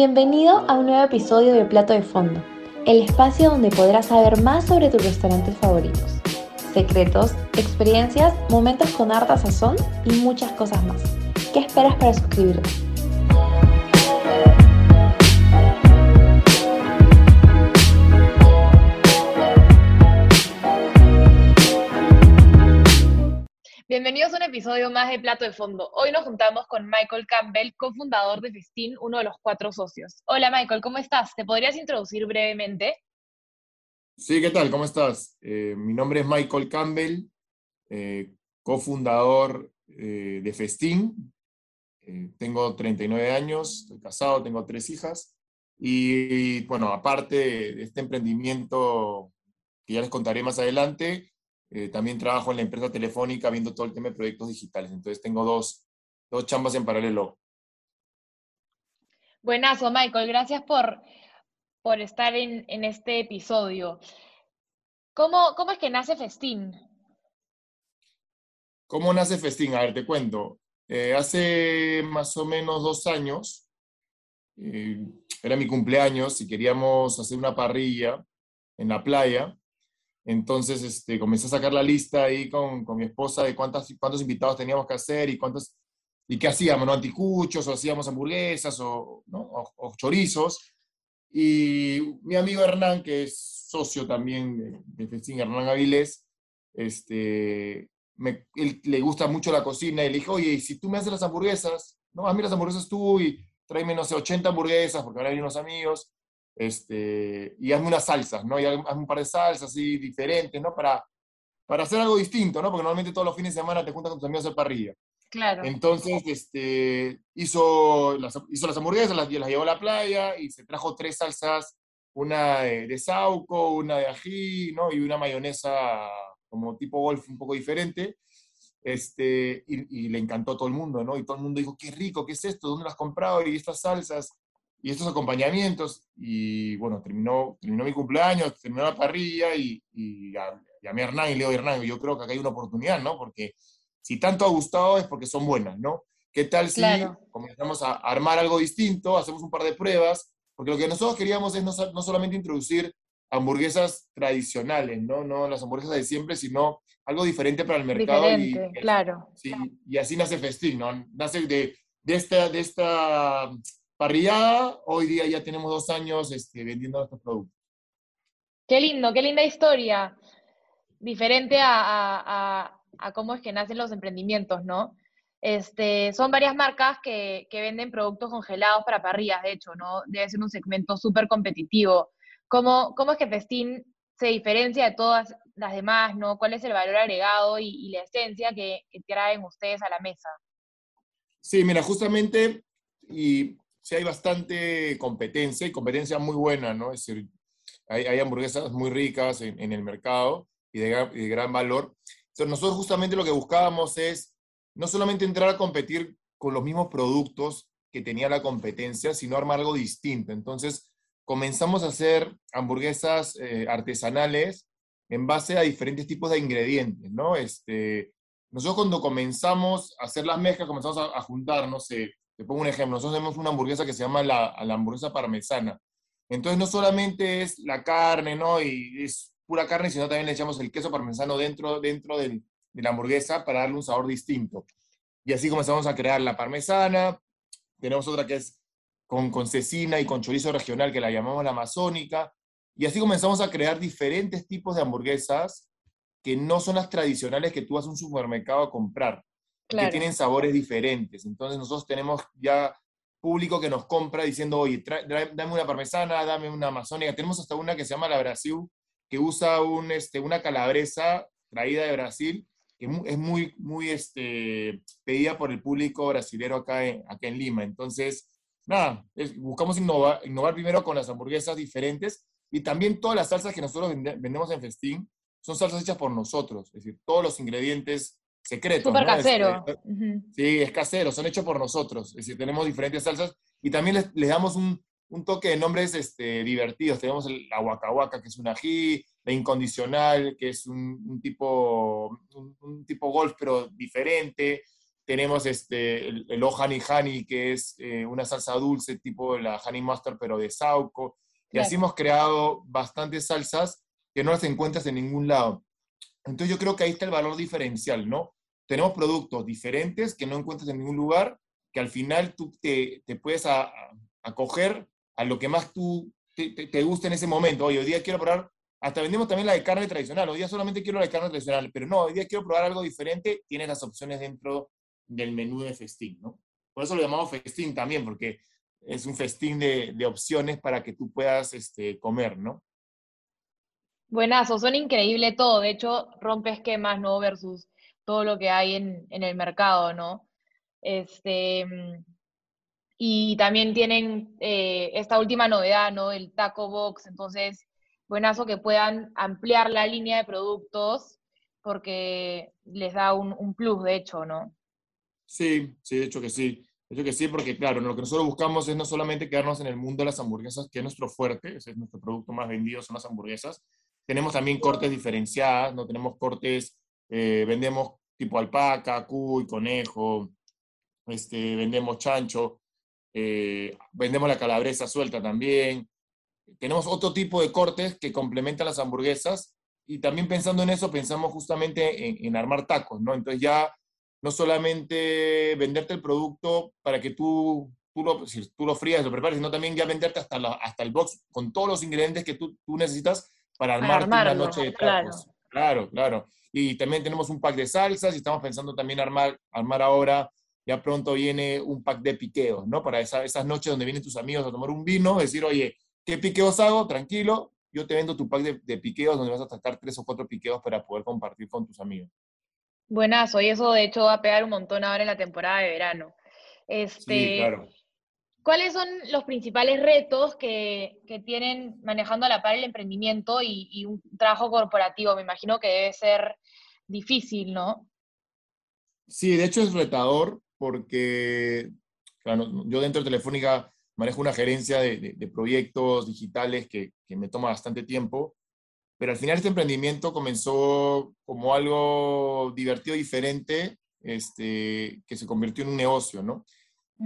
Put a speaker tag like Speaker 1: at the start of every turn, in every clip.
Speaker 1: Bienvenido a un nuevo episodio de Plato de Fondo, el espacio donde podrás saber más sobre tus restaurantes favoritos, secretos, experiencias, momentos con harta sazón y muchas cosas más. ¿Qué esperas para suscribirte?
Speaker 2: Bienvenidos a un episodio más de Plato de Fondo. Hoy nos juntamos con Michael Campbell, cofundador de Festín, uno de los cuatro socios. Hola Michael, ¿cómo estás? ¿Te podrías introducir brevemente?
Speaker 3: Sí, ¿qué tal? ¿Cómo estás? Eh, mi nombre es Michael Campbell, eh, cofundador eh, de Festín. tengo 39 años, estoy casado, tengo tres hijas. Y, bueno, aparte de este emprendimiento que ya les contaré más adelante, eh, también trabajo en la empresa telefónica viendo todo el tema de proyectos digitales. Entonces tengo dos, dos chambas en paralelo.
Speaker 2: Buenazo, Michael. Gracias por, por estar en, en este episodio. ¿Cómo, ¿Cómo, es que nace Festín?
Speaker 3: ¿Cómo nace Festín? A ver, te cuento. Eh, hace más o menos dos años, eh, era mi cumpleaños y queríamos hacer una parrilla en la playa entonces, este, comencé a sacar la lista ahí con, con mi esposa de cuántas, cuántos invitados teníamos que hacer y cuántos, y qué hacíamos, ¿no? Anticuchos, o hacíamos hamburguesas, o, chorizos. Y mi amigo Hernán, que es socio también de, de Hernán Avilés, este, él, le gusta mucho la cocina y le dije, oye, si tú me haces las hamburguesas, no, hazme las hamburguesas tú y tráeme, no sé, 80 hamburguesas, porque ahora hay unos amigos, este, y hazme unas salsas, ¿no? Y hazme un par de salsas así diferentes, ¿no? Para, para hacer algo distinto, ¿no? Porque normalmente todos los fines de semana te juntas con tus amigos a hacer parrilla.
Speaker 2: Claro.
Speaker 3: Entonces, este, hizo, las, hizo las hamburguesas, las, las llevó a la playa y se trajo tres salsas, una de, de sauco, una de ají, ¿no? Y una mayonesa como tipo golf un poco diferente. Este, y, y, le encantó a todo el mundo, ¿no? Y todo el mundo dijo, qué rico, ¿qué es esto? ¿Dónde lo has comprado? Y estas salsas y estos acompañamientos. Y bueno, terminó, terminó mi cumpleaños, terminó la parrilla y, y llamé a Hernán y le digo, Hernán, yo creo que acá hay una oportunidad, ¿no? Porque si tanto ha gustado es porque son buenas, ¿no? ¿Qué tal si comenzamos a armar algo distinto, hacemos un par de pruebas? Porque lo que nosotros queríamos es no, no solamente introducir hamburguesas tradicionales, ¿no? No las hamburguesas de siempre, sino algo diferente para el mercado.
Speaker 2: Diferente, y, claro.
Speaker 3: Sí, y así nace Festín, ¿no? Nace de, de, esta, de esta parrillada, hoy día ya tenemos dos años este, vendiendo estos productos.
Speaker 2: Qué lindo, qué linda historia. Diferente a, a, cómo es que nacen los emprendimientos, ¿no? Este, son varias marcas que, que, venden productos congelados para parrillas, de hecho, ¿no? Debe ser un segmento súper competitivo. ¿Cómo, ¿Cómo, es que Festín se diferencia de todas las demás, ¿no? ¿Cuál es el valor agregado y, y la esencia que, que, traen ustedes a la mesa?
Speaker 3: Sí, mira, justamente, y sí hay bastante competencia y competencia muy buena, ¿no? Es decir, hay, hay hamburguesas muy ricas en, en el mercado y de, y de, gran valor. Entonces, nosotros justamente lo que buscábamos es no solamente entrar a competir con los mismos productos que tenía la competencia, sino armar algo distinto. Entonces, comenzamos a hacer hamburguesas eh, artesanales en base a diferentes tipos de ingredientes, ¿no? Este, nosotros cuando comenzamos a hacer las mezclas, comenzamos a, a juntar, no sé, te pongo un ejemplo, nosotros tenemos una hamburguesa que se llama la, la hamburguesa parmesana. Entonces no solamente es la carne, ¿no? Y es pura carne, sino también le echamos el queso parmesano dentro, dentro de la hamburguesa para darle un sabor distinto. Y así comenzamos a crear la parmesana. Tenemos otra que es con, con cecina y con chorizo regional, que la llamamos la amazónica. Y así comenzamos a crear diferentes tipos de hamburguesas que no son las tradicionales que tú vas a un supermercado a comprar claro. que tienen sabores diferentes. Entonces nosotros tenemos ya público que nos compra diciendo, oye, dame una parmesana, dame una amazónica. Tenemos hasta una que se llama la Brasil, que usa un, este, una calabresa traída de Brasil, que es muy, muy este, pedida por el público brasilero acá en, acá en Lima. Entonces, nada, es, buscamos innovar, innovar primero con las hamburguesas diferentes y también todas las salsas que nosotros vendemos en Festín son salsas hechas por nosotros, es decir, todos los ingredientes secreto.
Speaker 2: Súper casero.
Speaker 3: Es, uh -huh. Sí, es casero, son hechos por nosotros. Es decir, tenemos diferentes salsas y también les, les damos un, un, toque de nombres este, divertidos. Tenemos el, la huacahuaca, que es un ají, la incondicional, que es un, un tipo, un, un, tipo golf, pero diferente. tenemos este, el, el Honey Honey, que es eh, una salsa dulce tipo la Honey Mustard, pero de Sauco. Y así hemos creado bastantes salsas que no las encuentras en ningún lado. Entonces yo creo que ahí está el valor diferencial, ¿no? Tenemos productos diferentes que no encuentras en ningún lugar, que al final tú te, puedes acoger a, lo que más tú te, te, gusta en ese momento. Oye, hoy día quiero probar, hasta vendemos también la de carne tradicional, hoy día solamente quiero la de carne tradicional, pero no, hoy día quiero probar algo diferente, tienes las opciones dentro del menú de festín, ¿no? Por eso lo llamamos festín también, porque es un festín de, de opciones para que tú puedas este, comer, ¿no?
Speaker 2: Buenazo, son increíble todo. De hecho, rompe esquemas, ¿no? Versus todo lo que hay en, en el mercado, ¿no? Este, y también tienen eh, esta última novedad, ¿no? El Taco Box. Entonces, buenazo que puedan ampliar la línea de productos porque les da un, un plus, de hecho, ¿no?
Speaker 3: Sí, sí, de hecho que sí. De hecho que sí, porque claro, lo que nosotros buscamos es no solamente quedarnos en el mundo de las hamburguesas, que es nuestro fuerte, ese es nuestro producto más vendido, son las hamburguesas, tenemos también cortes diferenciadas, no tenemos cortes, eh, vendemos tipo alpaca, cuy, conejo, este, vendemos chancho, eh, vendemos la calabresa suelta también. Tenemos otro tipo de cortes que complementan las hamburguesas y también pensando en eso pensamos justamente en, en armar tacos, ¿no? Entonces ya no solamente venderte el producto para que tú, tú, lo, si tú lo frías, lo prepares, sino también ya venderte hasta, la, hasta el box con todos los ingredientes que tú, tú necesitas para armar una noche de tacos. Claro. claro, Y también tenemos un pack de salsas y estamos pensando también armar, armar ahora, ya pronto viene un pack de piqueos, ¿no? Para esas noches donde vienen tus amigos a tomar un vino, decir, oye, ¿qué piqueos hago? Tranquilo, yo te vendo tu pack de, de piqueos donde vas a sacar tres o cuatro piqueos para poder compartir con tus amigos.
Speaker 2: Buenazo, y eso de hecho va a pegar un montón ahora en la temporada de verano. Este,
Speaker 3: sí, claro.
Speaker 2: ¿Cuáles son los principales retos que, que, tienen manejando a la par el emprendimiento y, y, un trabajo corporativo? Me imagino que debe ser difícil, ¿no?
Speaker 3: Sí, de hecho es retador porque claro, yo dentro de Telefónica manejo una gerencia de, de, de proyectos digitales que, que, me toma bastante tiempo, pero al final este emprendimiento comenzó como algo divertido, diferente, este, que se convirtió en un negocio, ¿no?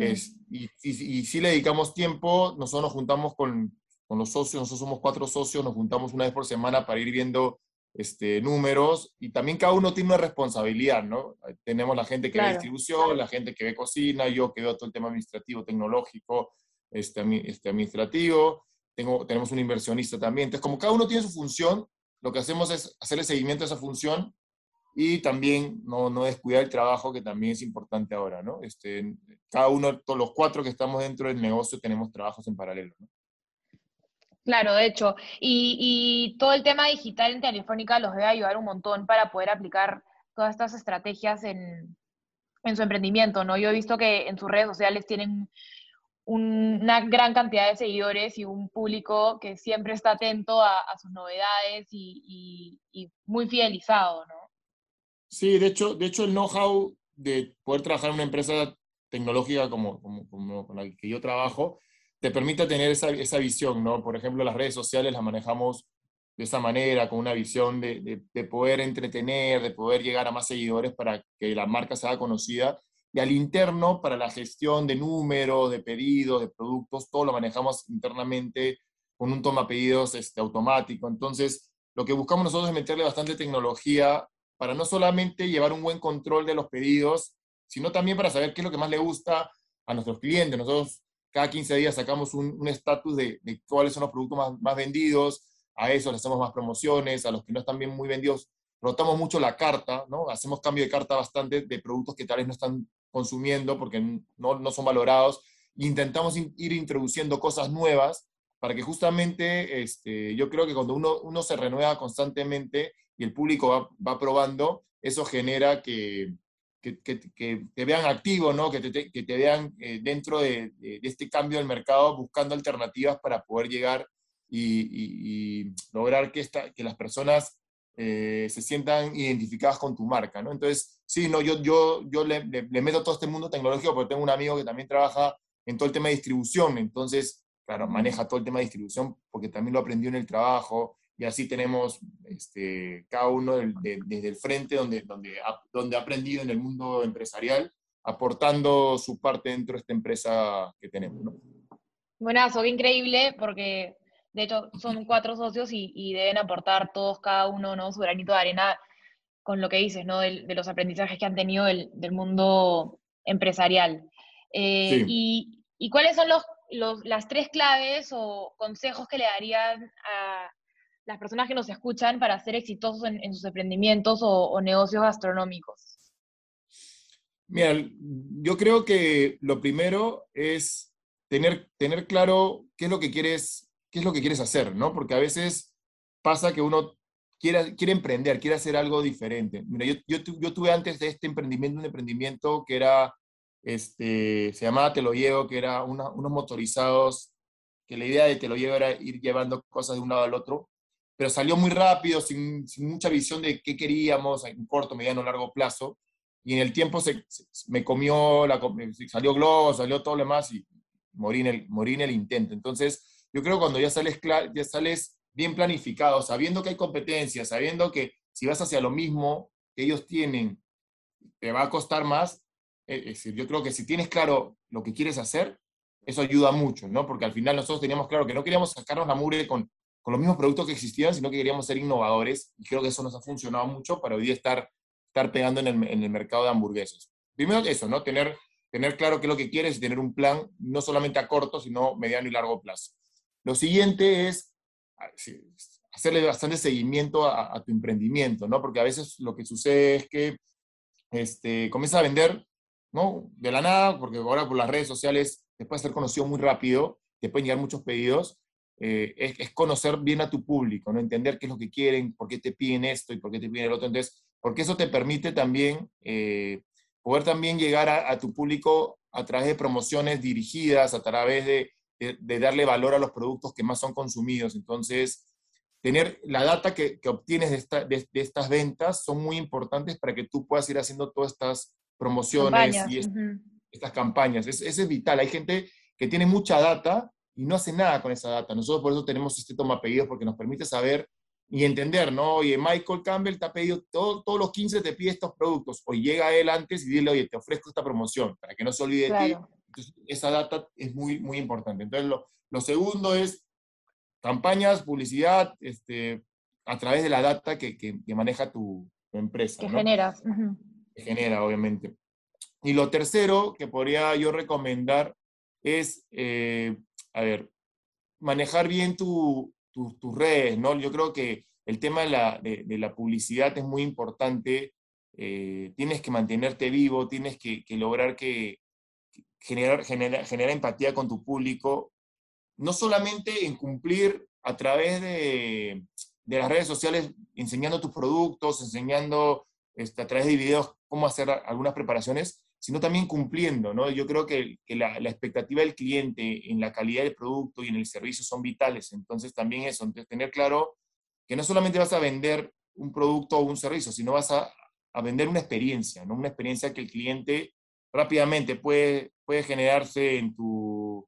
Speaker 3: Es, y, y, y, sí le dedicamos tiempo, nosotros nos juntamos con, con, los socios, nosotros somos cuatro socios, nos juntamos una vez por semana para ir viendo este, números y también cada uno tiene una responsabilidad, ¿no? Tenemos la gente que claro. ve distribución, la gente que ve cocina, yo que veo todo el tema administrativo, tecnológico, este, este, administrativo, tengo, tenemos un inversionista también. Entonces, como cada uno tiene su función, lo que hacemos es hacer el seguimiento de esa función y también no, no descuidar el trabajo que también es importante ahora, ¿no? Este, cada uno, todos los cuatro que estamos dentro del negocio tenemos trabajos en paralelo, ¿no?
Speaker 2: Claro, de hecho, y, todo el tema digital en Telefónica los debe ayudar un montón para poder aplicar todas estas estrategias en, en su emprendimiento, ¿no? Yo he visto que en sus redes sociales tienen un, una gran cantidad de seguidores y un público que siempre está atento a, sus novedades y, y muy fidelizado, ¿no?
Speaker 3: Sí, de hecho, de hecho el know-how de poder trabajar en una empresa tecnológica como, como, como, con la que yo trabajo, te permite tener esa, esa visión, ¿no? Por ejemplo, las redes sociales las manejamos de esa manera, con una visión de, de, de, poder entretener, de poder llegar a más seguidores para que la marca sea conocida. Y al interno, para la gestión de números, de pedidos, de productos, todo lo manejamos internamente con un toma pedidos este, automático. Entonces, lo que buscamos nosotros es meterle bastante tecnología para no solamente llevar un buen control de los pedidos, sino también para saber qué es lo que más le gusta a nuestros clientes. Nosotros cada 15 días sacamos un estatus de, de, cuáles son los productos más, más, vendidos, a eso le hacemos más promociones, a los que no están bien muy vendidos, rotamos mucho la carta, ¿no? Hacemos cambio de carta bastante de productos que tal vez no están consumiendo porque no, no son valorados. Intentamos in, ir introduciendo cosas nuevas para que justamente este, yo creo que cuando uno, uno se renueva constantemente, y el público va, va probando, eso genera que, que, que, que, te vean activo, ¿no? que, te, que te vean eh, dentro de, este cambio del mercado buscando alternativas para poder llegar y, lograr que, esta, que las personas eh, se sientan identificadas con tu marca. ¿no? Entonces, sí, no, yo, yo, yo le, le, le meto todo este mundo tecnológico porque tengo un amigo que también trabaja en todo el tema de distribución, entonces, claro, maneja todo el tema de distribución porque también lo aprendió en el trabajo, y así tenemos este, cada uno de, de, desde el frente donde, donde, ha, donde ha aprendido en el mundo empresarial aportando su parte dentro de esta empresa que tenemos. ¿no?
Speaker 2: Buenazo, qué increíble, porque de hecho son cuatro socios y, deben aportar todos, cada uno, ¿no? su granito de arena con lo que dices, ¿no? De, los aprendizajes que han tenido del, mundo empresarial. Eh, y, cuáles son los, las tres claves o consejos que le darían a las personas que nos escuchan para ser exitosos en, sus emprendimientos o negocios gastronómicos?
Speaker 3: Mira, yo creo que lo primero es tener, tener claro qué es lo que quieres, qué es lo que quieres hacer, ¿no? Porque a veces pasa que uno quiere, quiere emprender, quiere hacer algo diferente. Mira, yo, yo, tuve antes de este emprendimiento un emprendimiento que era, este, se llamaba Te lo llevo, que era unos motorizados, que la idea de Te lo llevo era ir llevando cosas de un lado al otro, pero salió muy rápido, sin, mucha visión de qué queríamos en corto, mediano, largo plazo y en el tiempo se, me comió, la, salió globo, salió todo lo demás y morí en, el, morí en el intento. Entonces, yo creo que cuando ya sales, ya sales bien planificado, sabiendo que hay competencia, sabiendo que si vas hacia lo mismo que ellos tienen, te va a costar más, eh, es decir, yo creo que si tienes claro lo que quieres hacer, eso ayuda mucho, ¿no? Porque al final nosotros teníamos claro que no queríamos sacarnos la mugre con, con los mismos productos que existían, sino que queríamos ser innovadores y creo que eso nos ha funcionado mucho para hoy día estar estar pegando en el, mercado de hamburguesas. Primero eso, ¿no? Tener, tener claro qué es lo que quieres y tener un plan no solamente a corto, sino mediano y largo plazo. Lo siguiente es hacerle bastante seguimiento a, tu emprendimiento, ¿no? Porque a veces lo que sucede es que este, comienzas a vender, ¿no? De la nada, porque ahora por las redes sociales te puede ser conocido muy rápido, te pueden llegar muchos pedidos, eh, es, es, conocer bien a tu público, ¿no? Entender qué es lo que quieren, por qué te piden esto y por qué te piden el otro. Entonces, porque eso te permite también eh, poder también llegar a, tu público a través de promociones dirigidas, a través de, darle valor a los productos que más son consumidos. Entonces, tener la data que, obtienes de, estas ventas son muy importantes para que tú puedas ir haciendo todas estas promociones y estas campañas. Es, es vital. Hay gente que tiene mucha data y no hace nada con esa data. Nosotros por eso tenemos este toma pedidos porque nos permite saber y entender, ¿no? Oye, Michael Campbell te ha pedido, todo, todos los 15 te pide estos productos, o llega él antes y dile, oye, te ofrezco esta promoción, para que no se olvide de ti. Entonces, esa data es muy, muy importante. Entonces, lo, lo segundo es campañas, publicidad, este, a través de la data que, que, maneja tu, tu, empresa.
Speaker 2: Que genera.
Speaker 3: Que genera, obviamente. Y lo tercero que podría yo recomendar es, eh, a ver, manejar bien tu, tus redes, ¿no? Yo creo que el tema de la, publicidad es muy importante. Eh, tienes que mantenerte vivo, tienes que, lograr que, generar, generar, empatía con tu público, no solamente en cumplir a través de, de las redes sociales, enseñando tus productos, enseñando este, a través de videos cómo hacer algunas preparaciones, sino también cumpliendo, ¿no? Yo creo que, la, expectativa del cliente en la calidad del producto y en el servicio son vitales, entonces también eso, entonces tener claro que no solamente vas a vender un producto o un servicio, sino vas a, vender una experiencia, ¿no? Una experiencia que el cliente rápidamente puede, puede generarse en, tu,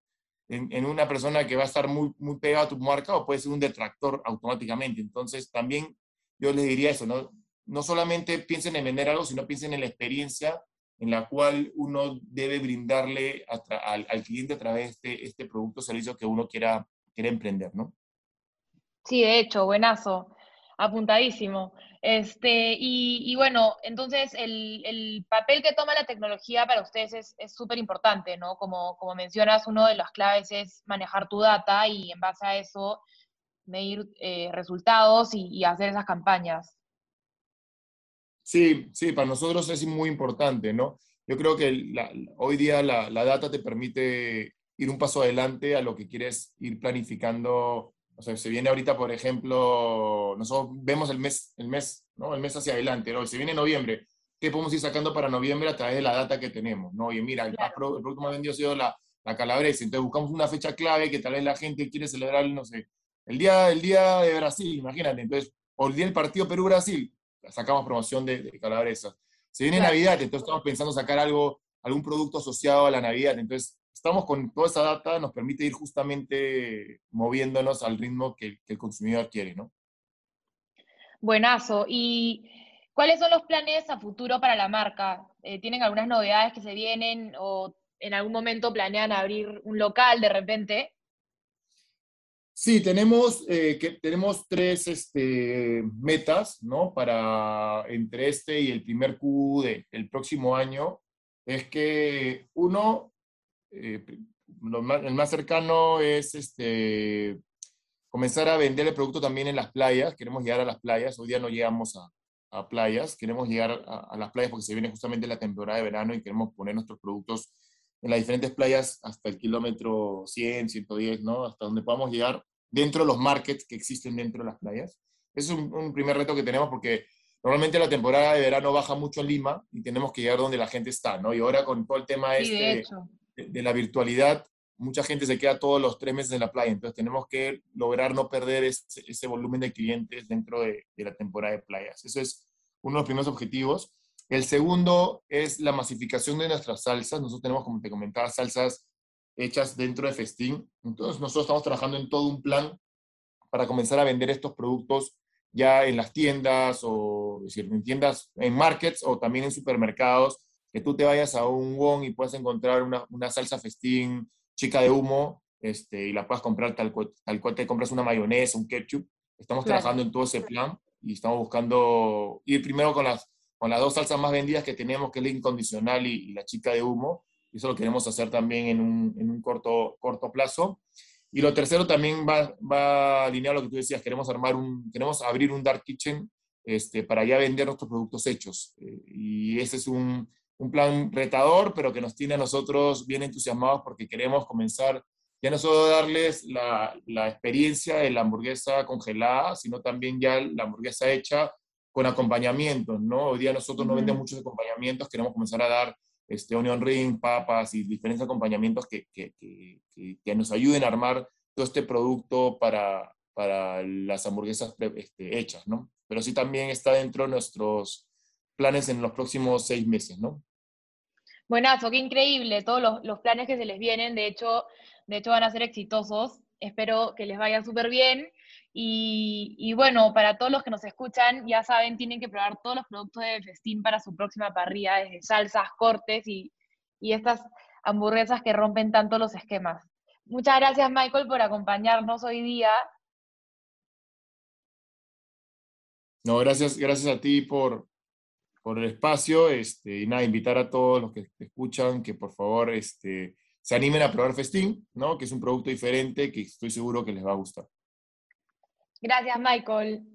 Speaker 3: en, una persona que va a estar muy, muy pegada a tu marca o puede ser un detractor automáticamente. Entonces también yo les diría eso, ¿no? No solamente piensen en vender algo, sino piensen en la experiencia en la cual uno debe brindarle al, cliente a través de este, producto o servicio que uno quiera, quiera emprender, ¿no?
Speaker 2: Sí, de hecho, buenazo, apuntadísimo. Este, y, bueno, entonces el, papel que toma la tecnología para ustedes es súper importante, ¿no? Como, como mencionas, uno de las claves es manejar tu data y en base a eso medir eh, resultados y hacer esas campañas.
Speaker 3: Sí, sí, para nosotros es muy importante, ¿no? Yo creo que hoy día la, data te permite ir un paso adelante a lo que quieres ir planificando. O sea, se viene ahorita, por ejemplo, nosotros vemos el mes, el mes, ¿no? El mes hacia adelante, ¿no? Se viene noviembre. ¿Qué podemos ir sacando para noviembre a través de la data que tenemos, ¿no? Oye, mira, el, producto más vendido ha sido la, la calabresa. Entonces buscamos una fecha clave que tal vez la gente quiere celebrar, no sé, el día, el día de Brasil, imagínate. Entonces, o el día del partido Perú-Brasil sacamos promoción de, de calabresas. Se viene Navidad, entonces estamos pensando sacar algo, algún producto asociado a la Navidad. Entonces, estamos con toda esa data, nos permite ir justamente moviéndonos al ritmo que, el consumidor quiere, ¿no?
Speaker 2: Buenazo. Y ¿Cuáles son los planes a futuro para la marca? Eh, ¿Tienen algunas novedades que se vienen o en algún momento planean abrir un local de repente?
Speaker 3: Sí, tenemos, eh, que, tenemos tres este, metas, ¿no? Para entre este y el primer Q del próximo año. Es que uno, eh, el más cercano es este, comenzar a vender el producto también en las playas. Queremos llegar a las playas. Hoy día no llegamos a, a playas. Queremos llegar a, a, las playas porque se viene justamente la temporada de verano y queremos poner nuestros productos en las diferentes playas hasta el kilómetro 100, 110, ¿no? Hasta donde podamos llegar dentro de los markets que existen dentro de las playas. Ese es un, primer reto que tenemos porque normalmente la temporada de verano baja mucho en Lima y tenemos que llegar donde la gente está, ¿no? Y ahora con todo el tema este de, la virtualidad, mucha gente se queda todos los tres meses en la playa, entonces tenemos que lograr no perder ese, volumen de clientes dentro de, de, la temporada de playas. Eso es uno de los primeros objetivos. El segundo es la masificación de nuestras salsas. Nosotros tenemos, como te comentaba, salsas hechas dentro de Festín. Entonces, nosotros estamos trabajando en todo un plan para comenzar a vender estos productos ya en las tiendas o decir, en tiendas, en markets o también en supermercados, que tú te vayas a un Wong y puedas encontrar una, una salsa festín chica de humo este, y la puedas comprar tal cual, tal cual te compras una mayonesa, un ketchup. Estamos trabajando en todo ese plan y estamos buscando ir primero con las, con las dos salsas más vendidas que tenemos, que es la incondicional y la chica de humo, eso lo queremos hacer también en un, en un corto, corto plazo. Y lo tercero también va, va alineado lo que tú decías, queremos, armar un, queremos abrir un dark kitchen este, para ya vender nuestros productos hechos. Eh, y ese es un, un, plan retador, pero que nos tiene a nosotros bien entusiasmados porque queremos comenzar ya no solo darles la, la experiencia de la hamburguesa congelada, sino también ya la hamburguesa hecha con acompañamientos, ¿no? Hoy día nosotros no vendemos muchos acompañamientos, queremos comenzar a dar este, onion ring, papas y diferentes acompañamientos que, que, que, nos ayuden a armar todo este producto para, para las hamburguesas este, hechas, ¿no? Pero sí también está dentro de nuestros planes en los próximos seis meses, ¿no?
Speaker 2: Buenazo, qué increíble, todos los, los planes que se les vienen, de hecho, de hecho van a ser exitosos, espero que les vaya súper bien y, bueno, para todos los que nos escuchan, ya saben, tienen que probar todos los productos de Festín para su próxima parrilla, desde salsas, cortes y, y estas hamburguesas que rompen tanto los esquemas. Muchas gracias, Michael, por acompañarnos hoy día.
Speaker 3: No, gracias, gracias a ti por, por el espacio este, y nada, invitar a todos los que te escuchan que por favor este, se animen a probar Festín, ¿no? que es un producto diferente que estoy seguro que les va a gustar.
Speaker 2: Gracias, Michael.